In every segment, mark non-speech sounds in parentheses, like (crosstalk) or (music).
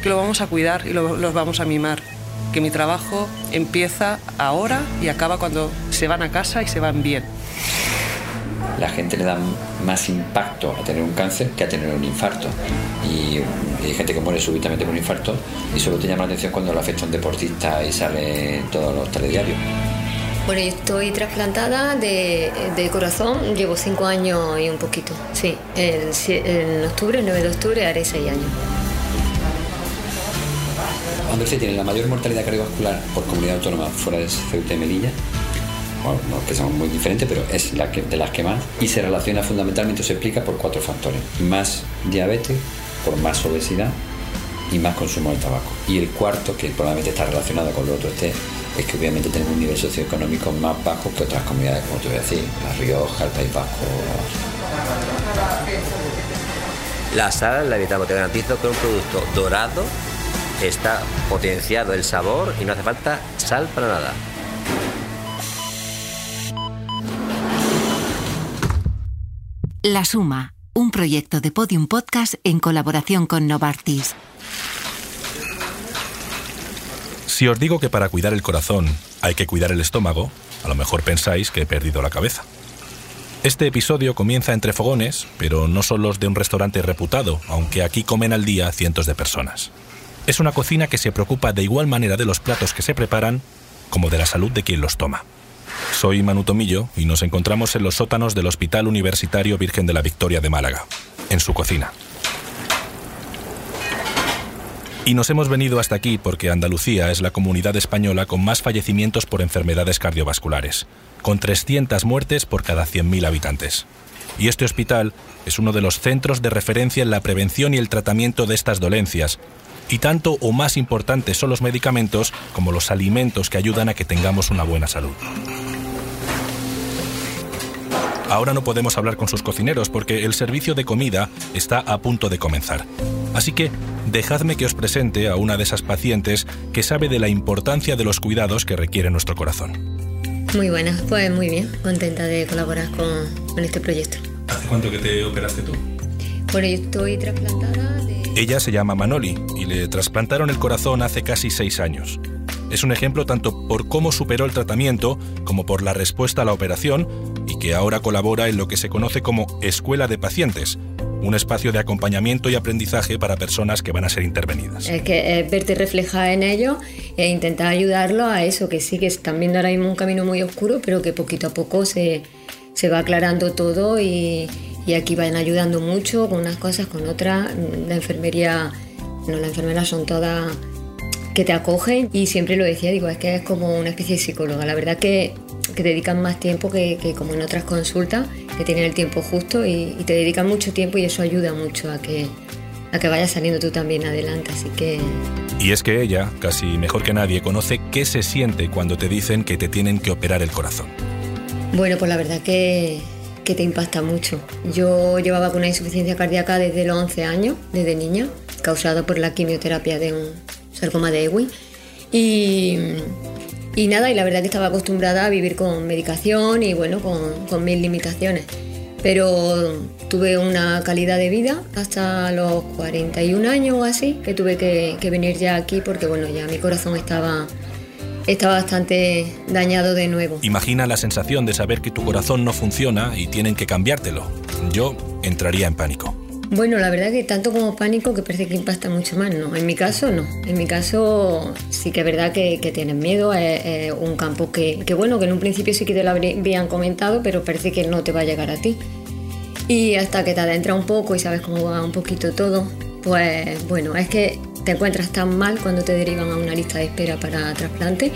que lo vamos a cuidar y lo, los vamos a mimar. Que mi trabajo empieza ahora y acaba cuando se van a casa y se van bien. La gente le da más impacto a tener un cáncer que a tener un infarto. Y hay gente que muere súbitamente con un infarto y solo te llama la atención cuando lo afecta a un deportista y sale en todos los telediarios. Bueno, yo estoy trasplantada de, de corazón, llevo cinco años y un poquito, sí. En, en octubre, el 9 de octubre, haré seis años. Andalucía tiene la mayor mortalidad cardiovascular por comunidad autónoma fuera de Ceuta y Melilla. Bueno, no que son muy diferentes, pero es la que, de las que más. Y se relaciona fundamentalmente, se explica por cuatro factores. Más diabetes, por más obesidad y más consumo de tabaco. Y el cuarto, que probablemente está relacionado con lo otro, este, es que obviamente tenemos un nivel socioeconómico más bajo que otras comunidades, como te voy a decir, La Rioja, el País Vasco. La sal la evitamos, te garantizo que es un producto dorado está potenciado el sabor y no hace falta sal para nada. La Suma, un proyecto de Podium Podcast en colaboración con Novartis. Si os digo que para cuidar el corazón hay que cuidar el estómago, a lo mejor pensáis que he perdido la cabeza. Este episodio comienza entre fogones, pero no son los de un restaurante reputado, aunque aquí comen al día cientos de personas. Es una cocina que se preocupa de igual manera de los platos que se preparan como de la salud de quien los toma. Soy Manu Tomillo y nos encontramos en los sótanos del Hospital Universitario Virgen de la Victoria de Málaga, en su cocina. Y nos hemos venido hasta aquí porque Andalucía es la comunidad española con más fallecimientos por enfermedades cardiovasculares, con 300 muertes por cada 100.000 habitantes. Y este hospital es uno de los centros de referencia en la prevención y el tratamiento de estas dolencias, y tanto o más importantes son los medicamentos como los alimentos que ayudan a que tengamos una buena salud. Ahora no podemos hablar con sus cocineros porque el servicio de comida está a punto de comenzar. Así que dejadme que os presente a una de esas pacientes que sabe de la importancia de los cuidados que requiere nuestro corazón. Muy buena, pues muy bien, contenta de colaborar con, con este proyecto. ¿Hace cuánto que te operaste tú? Bueno, yo estoy trasplantada. Ella se llama Manoli y le trasplantaron el corazón hace casi seis años. Es un ejemplo tanto por cómo superó el tratamiento como por la respuesta a la operación y que ahora colabora en lo que se conoce como Escuela de Pacientes, un espacio de acompañamiento y aprendizaje para personas que van a ser intervenidas. Es que es verte reflejada en ello e intentar ayudarlo a eso, que sí que están viendo ahora mismo un camino muy oscuro, pero que poquito a poco se, se va aclarando todo y, y aquí van ayudando mucho con unas cosas, con otras. La enfermería, no, las enfermeras son todas que te acogen y siempre lo decía, digo, es que es como una especie de psicóloga. La verdad que, que dedican más tiempo que, que, como en otras consultas, que tienen el tiempo justo y, y, te dedican mucho tiempo y eso ayuda mucho a que, a que vayas saliendo tú también adelante. Así que... Y es que ella, casi mejor que nadie, conoce qué se siente cuando te dicen que te tienen que operar el corazón. Bueno, pues la verdad que, que te impacta mucho. Yo llevaba con una insuficiencia cardíaca desde los 11 años, desde niña, causada por la quimioterapia de un sarcoma de Ewing. Y, y, nada, y la verdad que estaba acostumbrada a vivir con medicación y bueno, con, con mil limitaciones. Pero tuve una calidad de vida hasta los 41 años o así, que tuve que, que venir ya aquí porque bueno, ya mi corazón estaba está bastante dañado de nuevo. Imagina la sensación de saber que tu corazón no funciona y tienen que cambiártelo. Yo entraría en pánico. Bueno, la verdad que tanto como pánico que parece que impacta mucho más, ¿no? En mi caso no. En mi caso sí que es verdad que, que tienes miedo, es, es, un campo que, que bueno, que en un principio sí que te lo habían comentado, pero parece que no te va a llegar a ti. Y hasta que te adentra un poco y sabes cómo va un poquito todo, pues bueno, es que te encuentras tan mal cuando te derivan a una lista de espera para trasplante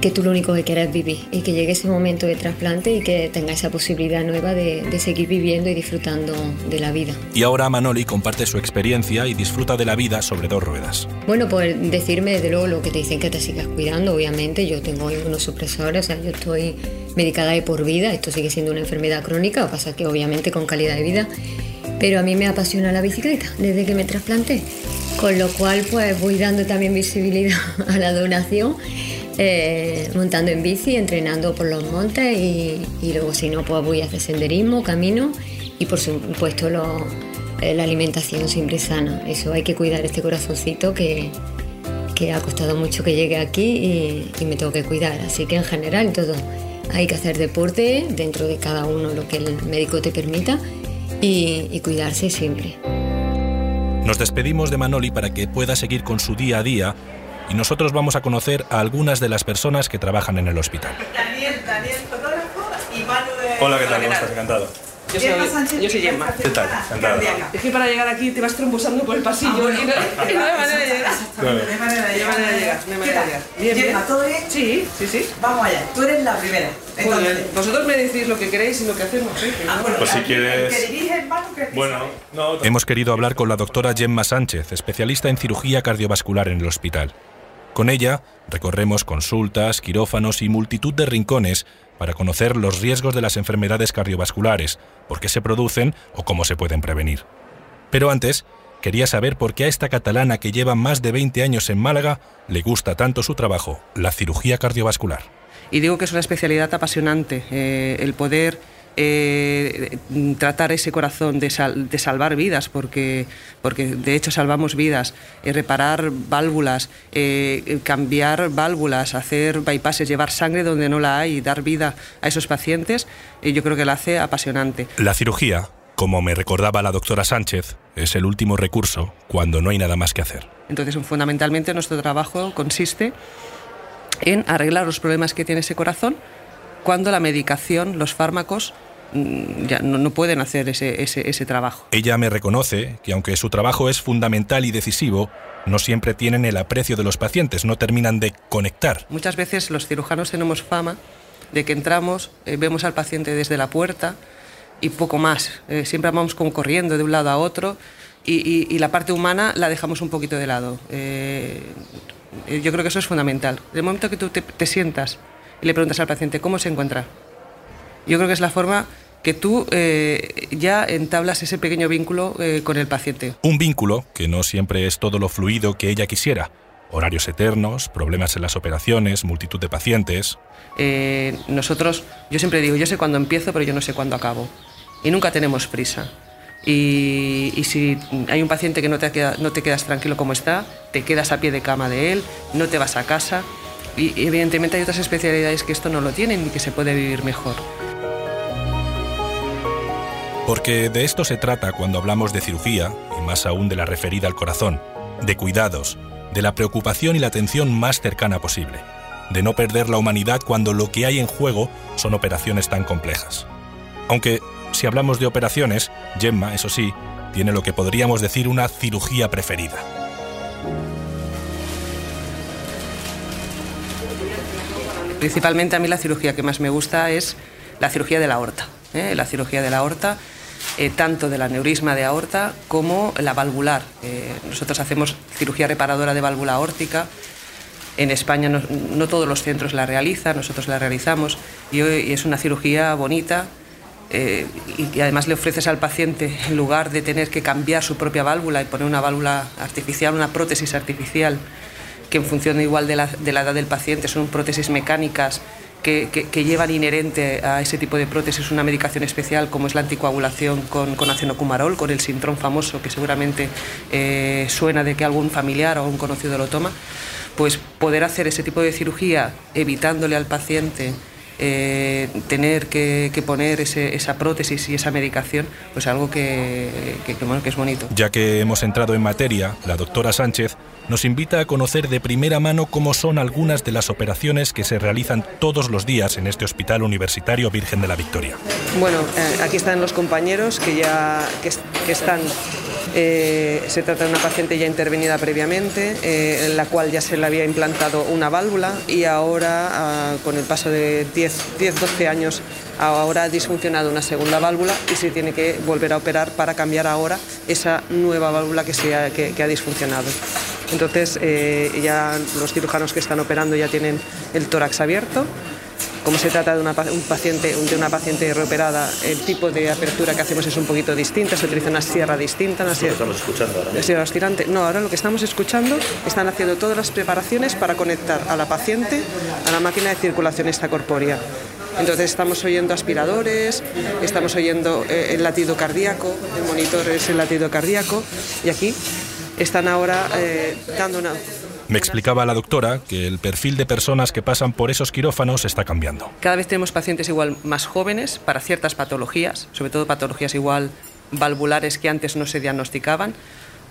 que tú lo único que quieres es vivir y que llegue ese momento de trasplante y que tenga esa posibilidad nueva de, de, seguir viviendo y disfrutando de la vida. Y ahora Manoli comparte su experiencia y disfruta de la vida sobre dos ruedas. Bueno, pues decirme desde luego lo que te dicen que te sigas cuidando, obviamente. Yo tengo unos supresores, o sea, yo estoy medicada de por vida, esto sigue siendo una enfermedad crónica, pasa que obviamente con calidad de vida. Pero a mí me apasiona la bicicleta desde que me trasplanté, con lo cual pues voy dando también visibilidad (laughs) a la donación eh, montando en bici, entrenando por los montes y, luego si no pues voy a hacer senderismo, camino y por supuesto los, eh, la alimentación siempre sana. Eso hay que cuidar este corazoncito que, que ha costado mucho que llegue aquí y, me tengo que cuidar. Así que en general todo. Hay que hacer deporte dentro de cada uno lo que el médico te permita y cuidarse siempre. Nos despedimos de Manoli para que pueda seguir con su día a día y nosotros vamos a conocer a algunas de las personas que trabajan en el hospital. Daniel, Daniel, fotógrafo y Manu de... Hola, ¿qué tal? ¿Cómo estás? Encantado. Yo soy, yo soy Gemma. ¿Qué tal? Encantado. Es que para llegar aquí te vas trombosando por el pasillo Ah, bueno. y no, y no hay manera de llegar. No hay manera de No hay llegar. manera de llegar, no hay manera de llegar. Bien, bien. Gemma, ¿todo bien? Sí, sí, sí. Vamos allá, tú eres la primera. Entonces. Vosotros me decís lo que queréis y lo que hacemos. ¿eh? Ah, no- bueno, Pues si quieres- Bueno, no. Hemos querido hablar con la doctora Gemma Sánchez, especialista en cirugía cardiovascular en el hospital. Con ella recorremos consultas, quirófanos y multitud de rincones para conocer los riesgos de las enfermedades cardiovasculares, por qué se producen o cómo se pueden prevenir. Pero antes, quería saber por qué a esta catalana que lleva más de 20 años en Málaga le gusta tanto su trabajo, la cirugía cardiovascular. Y digo que es una especialidad apasionante, eh, el poder eh, tratar ese corazón de, sal- de salvar vidas, porque, porque de hecho salvamos vidas, eh, reparar válvulas, eh, cambiar válvulas, hacer bypasses, llevar sangre donde no la hay y dar vida a esos pacientes, yo creo que la hace apasionante. La cirugía, como me recordaba la doctora Sánchez, es el último recurso cuando no hay nada más que hacer. Entonces, fundamentalmente nuestro trabajo consiste en arreglar los problemas que tiene ese corazón cuando la medicación, los fármacos, mm, ya no, no pueden hacer ese, ese, ese trabajo. Ella me reconoce que aunque su trabajo es fundamental y decisivo, no siempre tienen el aprecio de los pacientes, no terminan de conectar. Muchas veces los cirujanos tenemos fama de que entramos, eh, vemos al paciente desde la puerta y poco más. Eh, siempre vamos como corriendo de un lado a otro y, y- y la parte humana la dejamos un poquito de lado. Eh, yo creo que eso es fundamental. El momento que tú te, te sientas y le preguntas al paciente cómo se encuentra, yo creo que es la forma que tú eh, ya entablas ese pequeño vínculo eh, con el paciente. Un vínculo que no siempre es todo lo fluido que ella quisiera. Horarios eternos, problemas en las operaciones, multitud de pacientes. Eh, nosotros, yo siempre digo, yo sé cuándo empiezo, pero yo no sé cuándo acabo. Y nunca tenemos prisa. Y, y si hay un paciente que no te, queda- no te quedas tranquilo como está, te quedas a pie de cama de él, no te vas a casa. Y evidentemente hay otras especialidades que esto no lo tienen y que se puede vivir mejor. Porque de esto se trata cuando hablamos de cirugía, y más aún de la referida al corazón, de cuidados, de la preocupación y la atención más cercana posible, de no perder la humanidad cuando lo que hay en juego son operaciones tan complejas. Aunque, si hablamos de operaciones, Gemma, eso sí, tiene lo que podríamos decir una cirugía preferida. Principalmente a mí la cirugía que más me gusta es la cirugía de la aorta. ¿eh? La cirugía de la aorta, eh, tanto de la neurisma de aorta como la valvular. Eh, nosotros hacemos cirugía reparadora de válvula aórtica. En España no, todos los centros la realizan, nosotros la realizamos y, y es una cirugía bonita y que además le ofreces al paciente, en lugar de tener que cambiar su propia válvula y poner una válvula artificial, una prótesis artificial, que en función igual de la, de la edad del paciente son prótesis mecánicas que, que- llevan inherente a ese tipo de prótesis una medicación especial como es la anticoagulación con, con acenocumarol, con el sintrón famoso que seguramente eh, suena de que algún familiar o un conocido lo toma, pues poder hacer ese tipo de cirugía evitándole al paciente eh, tener que, que poner ese- esa prótesis y esa medicación, pues algo que, que es bonito. Ya que hemos entrado en materia, la doctora Sánchez nos invita a conocer de primera mano cómo son algunas de las operaciones que se realizan todos los días en este Hospital Universitario Virgen de la Victoria. Bueno, eh, aquí están los compañeros que ya que, es- que están. eh, se trata de una paciente ya intervenida previamente, eh, en la cual ya se le había implantado una válvula y ahora, ah, con el paso de 10, 10, 12 años, ahora ha disfuncionado una segunda válvula y se tiene que volver a operar para cambiar ahora esa nueva válvula que, se que ha disfuncionado. Entonces, eh, ya los cirujanos que están operando ya tienen el tórax abierto. Como se trata de una, pa- un paciente, de una paciente reoperada, el tipo de apertura que hacemos es un poquito distinta, se utiliza una sierra distinta, una sierra, estamos escuchando ahora. la sierra oscilante. No, ahora lo que estamos escuchando, están haciendo todas las preparaciones para conectar a la paciente a la máquina de circulación extracorpórea. Entonces estamos oyendo aspiradores, estamos oyendo eh, el latido cardíaco, el monitor es el latido cardíaco y aquí están ahora eh, dando una... Me explicaba la doctora que el perfil de personas que pasan por esos quirófanos está cambiando. Cada vez tenemos pacientes igual más jóvenes para ciertas patologías, sobre todo patologías igual valvulares que antes no se diagnosticaban,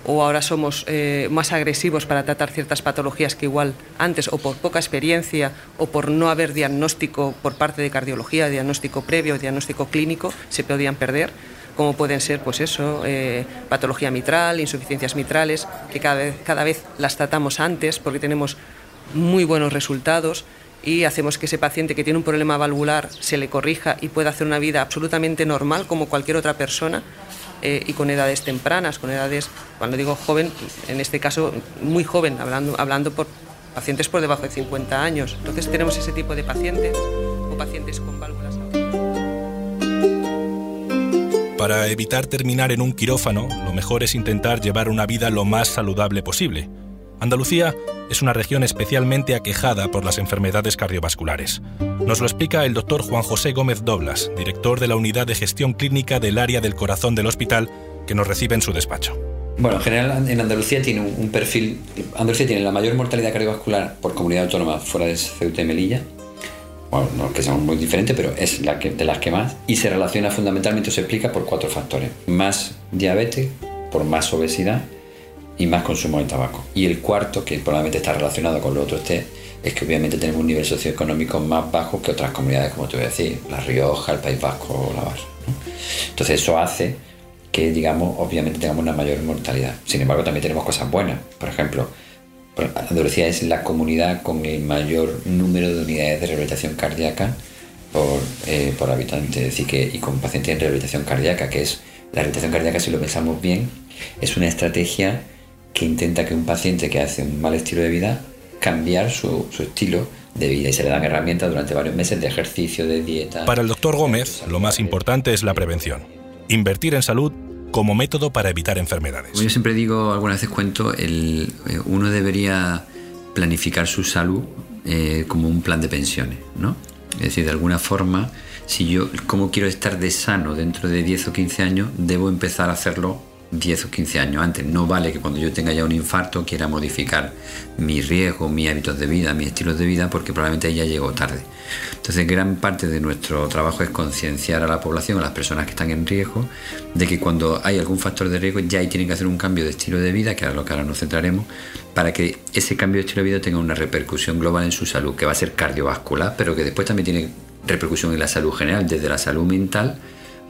o ahora somos eh, más agresivos para tratar ciertas patologías que igual antes o por poca experiencia o por no haber diagnóstico por parte de cardiología, diagnóstico previo, diagnóstico clínico, se podían perder como pueden ser pues eso, eh, patología mitral, insuficiencias mitrales, que cada vez, cada vez las tratamos antes porque tenemos muy buenos resultados y hacemos que ese paciente que tiene un problema valvular se le corrija y pueda hacer una vida absolutamente normal como cualquier otra persona eh, y con edades tempranas, con edades, cuando digo joven, en este caso muy joven, hablando, hablando por pacientes por debajo de 50 años. Entonces tenemos ese tipo de pacientes o pacientes con válvulas. Para evitar terminar en un quirófano, lo mejor es intentar llevar una vida lo más saludable posible. Andalucía es una región especialmente aquejada por las enfermedades cardiovasculares. Nos lo explica el doctor Juan José Gómez Doblas, director de la Unidad de Gestión Clínica del Área del Corazón del Hospital, que nos recibe en su despacho. Bueno, en general en Andalucía tiene un perfil... Andalucía tiene la mayor mortalidad cardiovascular por comunidad autónoma fuera de Ceuta y Melilla, bueno, no que sean muy diferentes, pero es la que, de las que más, y se relaciona fundamentalmente, se explica por cuatro factores. Más diabetes, por más obesidad y más consumo de tabaco. Y el cuarto, que probablemente está relacionado con lo otro este, es que obviamente tenemos un nivel socioeconómico más bajo que otras comunidades, como te voy a decir, La Rioja, el País Vasco o la Bar. Entonces eso hace que, digamos, obviamente tengamos una mayor mortalidad. Sin embargo, también tenemos cosas buenas. Por ejemplo, Andalucía es la comunidad con el mayor número de unidades de rehabilitación cardíaca por, eh, por habitante, es decir, que, y con pacientes en rehabilitación cardíaca, que es la rehabilitación cardíaca, si lo pensamos bien, es una estrategia que intenta que un paciente que hace un mal estilo de vida cambiar su, su estilo de vida y se le dan herramientas durante varios meses de ejercicio, de dieta. Para el doctor Gómez, lo más importante es la prevención. Invertir en salud como método para evitar enfermedades. Yo siempre digo, algunas veces cuento, el, eh, uno debería planificar su salud eh, como un plan de pensiones, ¿no? Es decir, de alguna forma, si yo, como quiero estar de sano dentro de 10 o 15 años, debo empezar a hacerlo 10 o 15 años antes. No vale que cuando yo tenga ya un infarto quiera modificar mi riesgo, mis hábitos de vida, mis estilos de vida, porque probablemente ya llegó tarde. Entonces, gran parte de nuestro trabajo es concienciar a la población, a las personas que están en riesgo, de que cuando hay algún factor de riesgo ya ahí tienen que hacer un cambio de estilo de vida, que es lo que ahora nos centraremos, para que ese cambio de estilo de vida tenga una repercusión global en su salud, que va a ser cardiovascular, pero que después también tiene repercusión en la salud general, desde la salud mental,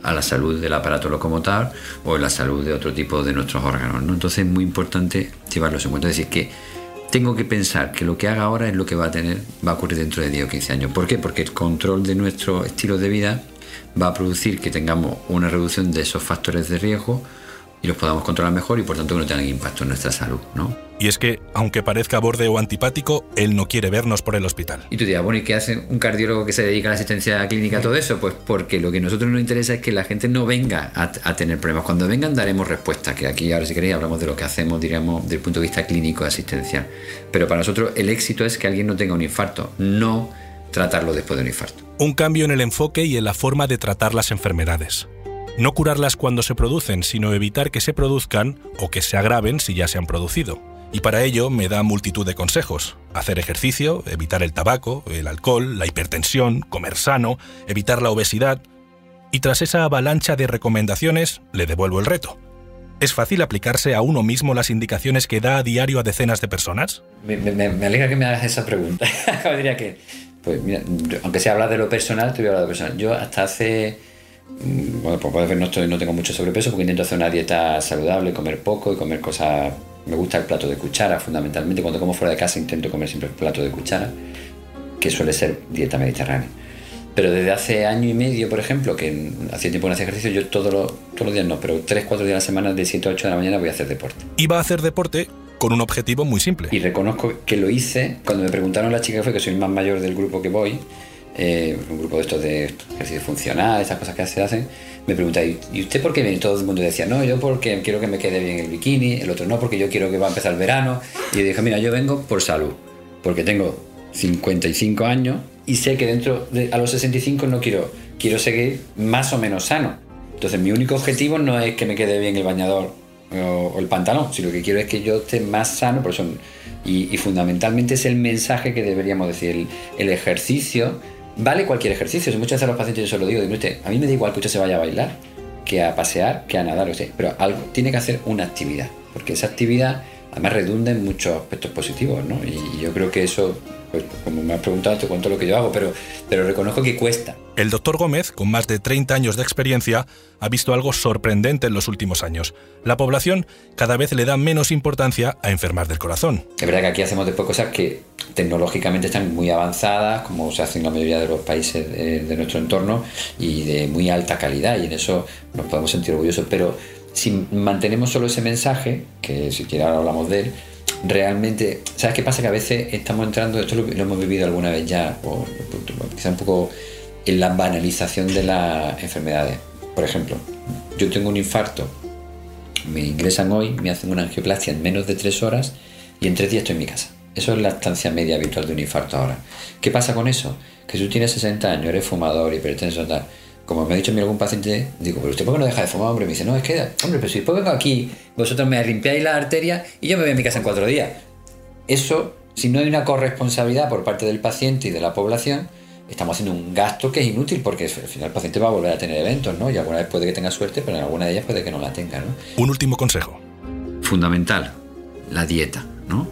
a la salud del aparato locomotor o la salud de otro tipo de nuestros órganos. ¿no? Entonces es muy importante llevarlos en cuenta. Es decir, que tengo que pensar que lo que haga ahora es lo que va a tener, va a ocurrir dentro de 10 o 15 años. ¿Por qué? Porque el control de nuestro estilo de vida va a producir que tengamos una reducción de esos factores de riesgo y los podamos controlar mejor y por tanto que no tengan impacto en nuestra salud. ¿no? Y es que, aunque parezca borde o antipático, él no quiere vernos por el hospital. Y tú dirás, bueno, ¿y qué hace un cardiólogo que se dedica a la asistencia clínica a todo eso? Pues porque lo que a nosotros nos interesa es que la gente no venga a, a, tener problemas. Cuando vengan daremos respuesta, que aquí ahora si queréis hablamos de lo que hacemos, diríamos, desde el punto de vista clínico de asistencia. Pero para nosotros el éxito es que alguien no tenga un infarto, no tratarlo después de un infarto. Un cambio en el enfoque y en la forma de tratar las enfermedades. No curarlas cuando se producen, sino evitar que se produzcan o que se agraven si ya se han producido. Y para ello me da multitud de consejos. Hacer ejercicio, evitar el tabaco, el alcohol, la hipertensión, comer sano, evitar la obesidad. Y tras esa avalancha de recomendaciones, le devuelvo el reto. ¿Es fácil aplicarse a uno mismo las indicaciones que da a diario a decenas de personas? Me, alegra que me hagas esa pregunta. (laughs) diría que, pues aunque se habla de lo personal, te voy a hablar de lo personal. Yo hasta hace bueno, pues puedes ver, no, estoy, no tengo mucho sobrepeso porque intento hacer una dieta saludable, comer poco y comer cosas. Me gusta el plato de cuchara, fundamentalmente. Cuando como fuera de casa intento comer siempre el plato de cuchara, que suele ser dieta mediterránea. Pero desde hace año y medio, por ejemplo, que hacía tiempo que no hacía ejercicio, yo todos los, todos los días no, pero 3, 4 días a la semana, de 7 a 8 de la mañana, voy a hacer deporte. Iba a hacer deporte con un objetivo muy simple. Y reconozco que lo hice cuando me preguntaron la chica que fue, que soy el más mayor del grupo que voy, eh, un grupo de estos de ejercicio funcional, esas cosas que se hacen, me pregunta, ¿y usted por qué viene? Todo el mundo decía, no, yo porque quiero que me quede bien el bikini, el otro no, porque yo quiero que va a empezar el verano. Y yo dije, mira, yo vengo por salud, porque tengo 55 años y sé que dentro de a los 65 no quiero, quiero seguir más o menos sano. Entonces mi único objetivo no es que me quede bien el bañador o, el pantalón, sino que quiero es que yo esté más sano, por eso, y, y fundamentalmente es el mensaje que deberíamos decir, el ejercicio, vale cualquier ejercicio, si muchas veces a los pacientes yo se lo digo, digo, usted, a mí me da igual que usted se vaya a bailar, que a pasear, que a nadar, sea, pero algo, tiene que hacer una actividad, porque esa actividad además redunda en muchos aspectos positivos, ¿no? Y yo creo que eso, pues como me has preguntado, te cuento lo que yo hago, pero, pero reconozco que cuesta. El doctor Gómez, con más de 30 años de experiencia, ha visto algo sorprendente en los últimos años. La población cada vez le da menos importancia a enfermar del corazón. Es verdad que aquí hacemos después cosas que tecnológicamente están muy avanzadas, como se hace en la mayoría de los países de, de nuestro entorno, y de muy alta calidad, y en eso nos podemos sentir orgullosos, pero si mantenemos solo ese mensaje, que si quiere ahora hablamos de él, realmente, ¿sabes qué pasa? Que a veces estamos entrando, esto lo, hemos vivido alguna vez ya, o quizá un poco en la banalización de las enfermedades. Por ejemplo, yo tengo un infarto, me ingresan hoy, me hacen una angioplastia en menos de tres horas y en tres días estoy en mi casa. Eso es la estancia media habitual de un infarto ahora. ¿Qué pasa con eso? Que tú tienes 60 años, eres fumador, hipertenso, tal, como me ha dicho a mí algún paciente, digo, pero usted por qué no deja de fumar, hombre? Me dice, no, es que, hombre, pero si después vengo aquí, vosotros me limpiáis la arteria y yo me voy a mi casa en cuatro días. Eso, si no hay una corresponsabilidad por parte del paciente y de la población, estamos haciendo un gasto que es inútil porque al final el paciente va a volver a tener eventos, ¿no? Y alguna vez puede que tenga suerte, pero en alguna de ellas puede que no la tenga, ¿no? Un último consejo. Fundamental, la dieta, ¿no?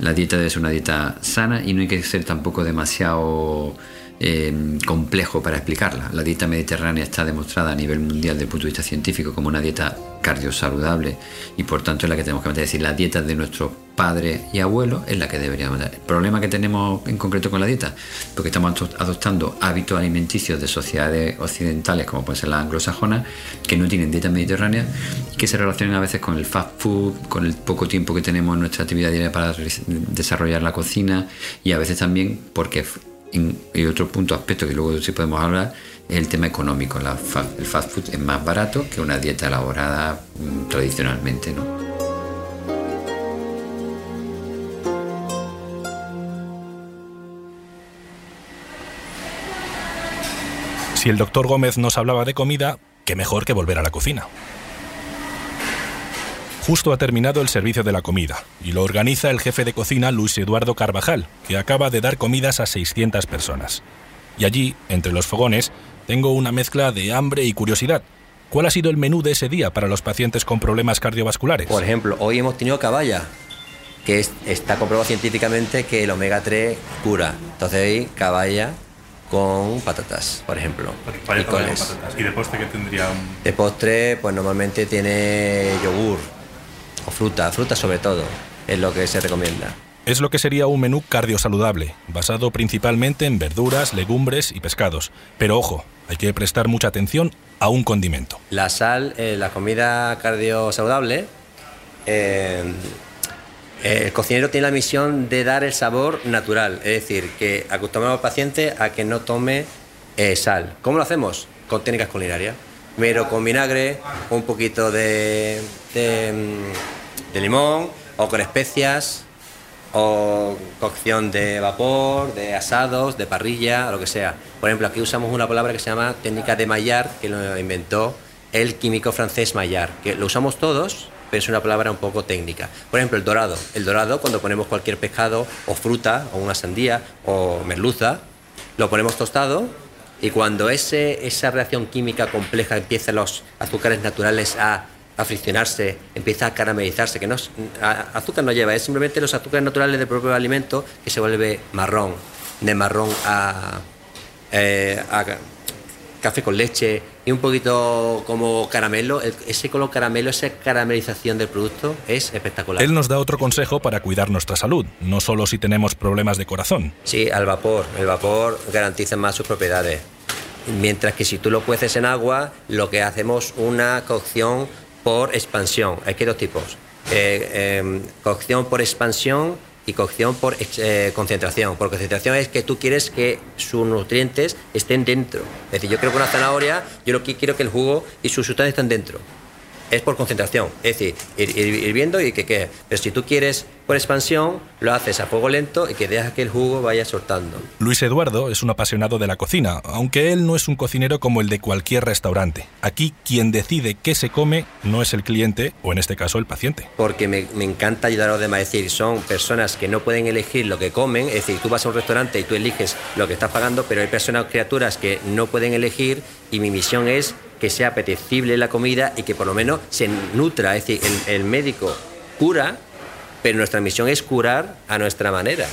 La dieta debe ser una dieta sana y no hay que ser tampoco demasiado eh, complejo para explicarla. La dieta mediterránea está demostrada a nivel mundial desde el punto de vista científico como una dieta cardiosaludable y por tanto es la que tenemos que mantener. Es decir, la dieta de nuestros padres y abuelos es la que deberíamos mantener. El problema que tenemos en concreto con la dieta, porque estamos adoptando hábitos alimenticios de sociedades occidentales como puede ser la anglosajona, que no tienen dieta mediterránea y que se relacionan a veces con el fast food, con el poco tiempo que tenemos en nuestra actividad diaria para desarrollar la cocina y a veces también porque y otro punto, aspecto que luego sí podemos hablar, es el tema económico. El fast food es más barato que una dieta elaborada mmm, tradicionalmente. ¿no? Si el doctor Gómez nos hablaba de comida, qué mejor que volver a la cocina. Justo ha terminado el servicio de la comida y lo organiza el jefe de cocina Luis Eduardo Carvajal, que acaba de dar comidas a 600 personas. Y allí, entre los fogones, tengo una mezcla de hambre y curiosidad. ¿Cuál ha sido el menú de ese día para los pacientes con problemas cardiovasculares? Por ejemplo, hoy hemos tenido caballa, que es, está comprobado científicamente que el omega 3 cura. Entonces hoy caballa con patatas, por ejemplo. Patatas. ¿Y de postre qué tendría? Un... De postre, pues normalmente tiene yogur o fruta, fruta sobre todo, es lo que se recomienda. Es lo que sería un menú cardiosaludable, basado principalmente en verduras, legumbres y pescados. Pero ojo, hay que prestar mucha atención a un condimento. La sal, eh, la comida cardiosaludable, eh, el cocinero tiene la misión de dar el sabor natural, es decir, que acostumbramos al paciente a que no tome eh, sal. ¿Cómo lo hacemos? Con técnicas culinarias. Primero con vinagre, un poquito de, de, de limón o con especias o cocción de vapor, de asados, de parrilla, lo que sea. Por ejemplo, aquí usamos una palabra que se llama técnica de Maillard, que lo inventó el químico francés Maillard, que lo usamos todos, pero es una palabra un poco técnica. Por ejemplo, el dorado. El dorado, cuando ponemos cualquier pescado o fruta, o una sandía, o merluza, lo ponemos tostado y cuando ese, esa reacción química compleja empieza los azúcares naturales a, friccionarse, empieza a caramelizarse, que no azúcar no lleva, es simplemente los azúcares naturales del propio alimento que se vuelve marrón, de marrón a, eh, a café con leche y un poquito como caramelo, ese color caramelo, esa caramelización del producto es espectacular. Él nos da otro consejo para cuidar nuestra salud, no solo si tenemos problemas de corazón. Sí, al vapor. El vapor garantiza más sus propiedades. Mientras que si tú lo cueces en agua, lo que hacemos una cocción por expansión. Hay que dos tipos. Eh, eh, cocción por expansión y cocción por eh, concentración. Por concentración es que tú quieres que sus nutrientes estén dentro. Es decir, yo creo que una zanahoria, yo lo que quiero que el jugo y sus sustancias estén dentro. Es por concentración. Es decir, ir, ir- ir viendo y que quede. Pero si tú quieres por expansión, lo haces a fuego lento y que dejas que el jugo vaya soltando. Luis Eduardo es un apasionado de la cocina, aunque él no es un cocinero como el de cualquier restaurante. Aquí quien decide qué se come no es el cliente o en este caso el paciente. Porque me, me encanta ayudar a los demás. Es decir, son personas que no pueden elegir lo que comen. Es decir, tú vas a un restaurante y tú eliges lo que estás pagando, pero hay personas, criaturas que no pueden elegir y mi misión es que sea apetecible la comida y que por lo menos se nutra. Es decir, el, médico cura, pero nuestra misión es curar a nuestra manera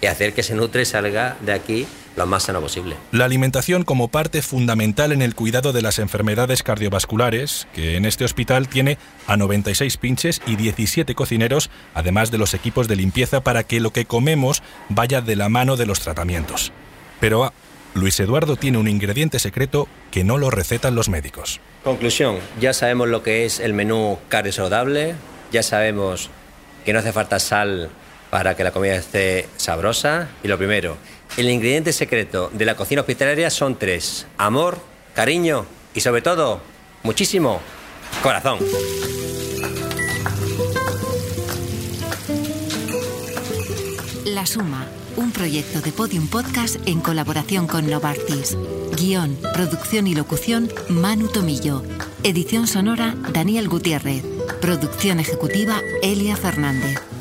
y hacer que ese nutre salga de aquí lo más sano posible. La alimentación como parte fundamental en el cuidado de las enfermedades cardiovasculares, que en este hospital tiene a 96 pinches y 17 cocineros, además de los equipos de limpieza para que lo que comemos vaya de la mano de los tratamientos. Pero Luis Eduardo tiene un ingrediente secreto que no lo recetan los médicos. Conclusión, ya sabemos lo que es el menú cardio saludable, ya sabemos que no hace falta sal para que la comida esté sabrosa. Y lo primero, el ingrediente secreto de la cocina hospitalaria son tres. Amor, cariño y sobre todo, muchísimo corazón. La Suma, un proyecto de Podium Podcast en colaboración con Novartis. Guión, producción y locución, Manu Tomillo. Edición sonora, Daniel Gutiérrez. Producción ejecutiva, Elia Fernández.